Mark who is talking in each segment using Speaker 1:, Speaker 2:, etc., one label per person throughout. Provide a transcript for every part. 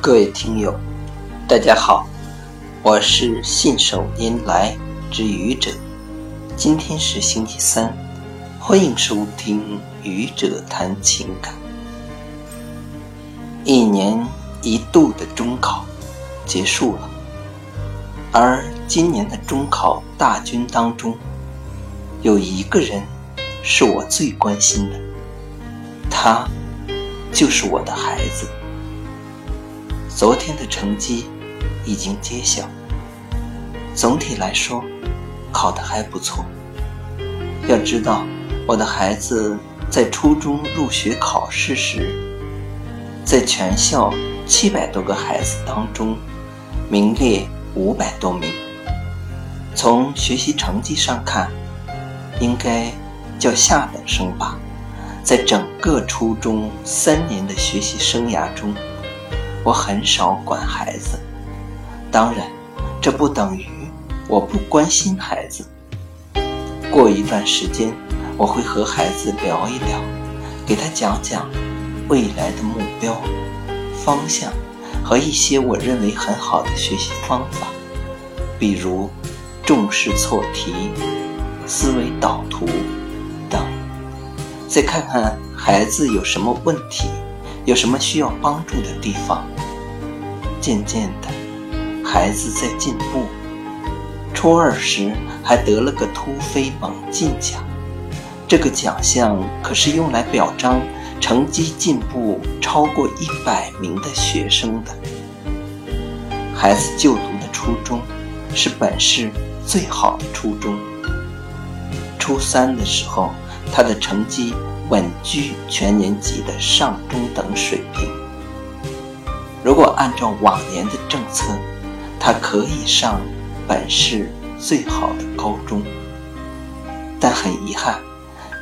Speaker 1: 各位听友，大家好，我是信手拈来之愚者。今天是星期三，欢迎收听愚者谈情感。一年一度的中考结束了，而今年的中考大军当中，有一个人是我最关心的，他就是我的孩子。昨天的成绩已经揭晓，总体来说考得还不错。要知道，我的孩子在初中入学考试时，在全校七百多个孩子当中名列五百多名。从学习成绩上看，应该叫下等生吧。在整个初中三年的学习生涯中。我很少管孩子，当然，这不等于我不关心孩子。过一段时间，我会和孩子聊一聊，给他讲讲未来的目标、方向和一些我认为很好的学习方法，比如重视错题、思维导图等。再看看孩子有什么问题。有什么需要帮助的地方？渐渐的，孩子在进步。初二时还得了个突飞猛进奖，这个奖项可是用来表彰成绩进步超过一百名的学生的。孩子就读的初中是本市最好的初中。初三的时候，他的成绩。稳居全年级的上中等水平。如果按照往年的政策，他可以上本市最好的高中。但很遗憾，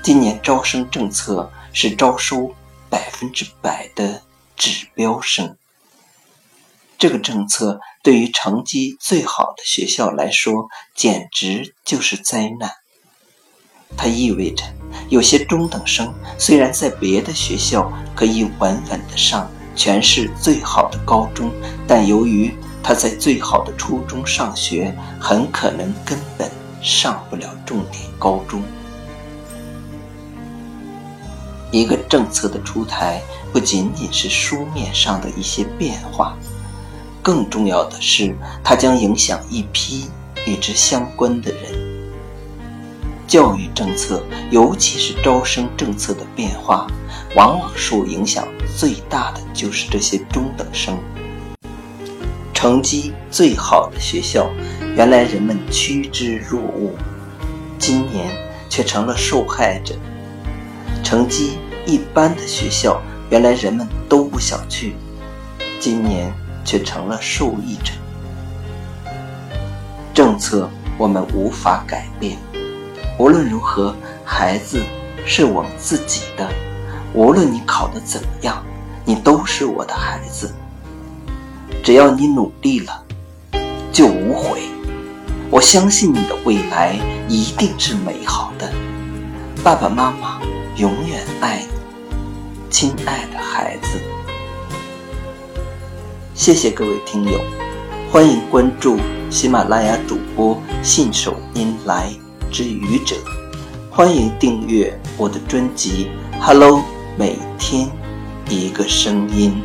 Speaker 1: 今年招生政策是招收百分之百的指标生。这个政策对于成绩最好的学校来说，简直就是灾难。它意味着。有些中等生虽然在别的学校可以稳稳的上全市最好的高中，但由于他在最好的初中上学，很可能根本上不了重点高中。一个政策的出台不仅仅是书面上的一些变化，更重要的是，它将影响一批与之相关的人。教育政策，尤其是招生政策的变化，往往受影响最大的就是这些中等生。成绩最好的学校，原来人们趋之若鹜，今年却成了受害者；成绩一般的学校，原来人们都不想去，今年却成了受益者。政策我们无法改变。无论如何，孩子是我们自己的。无论你考得怎么样，你都是我的孩子。只要你努力了，就无悔。我相信你的未来一定是美好的。爸爸妈妈永远爱你，亲爱的孩子。谢谢各位听友，欢迎关注喜马拉雅主播信手拈来。之愚者，欢迎订阅我的专辑《Hello》，每天一个声音。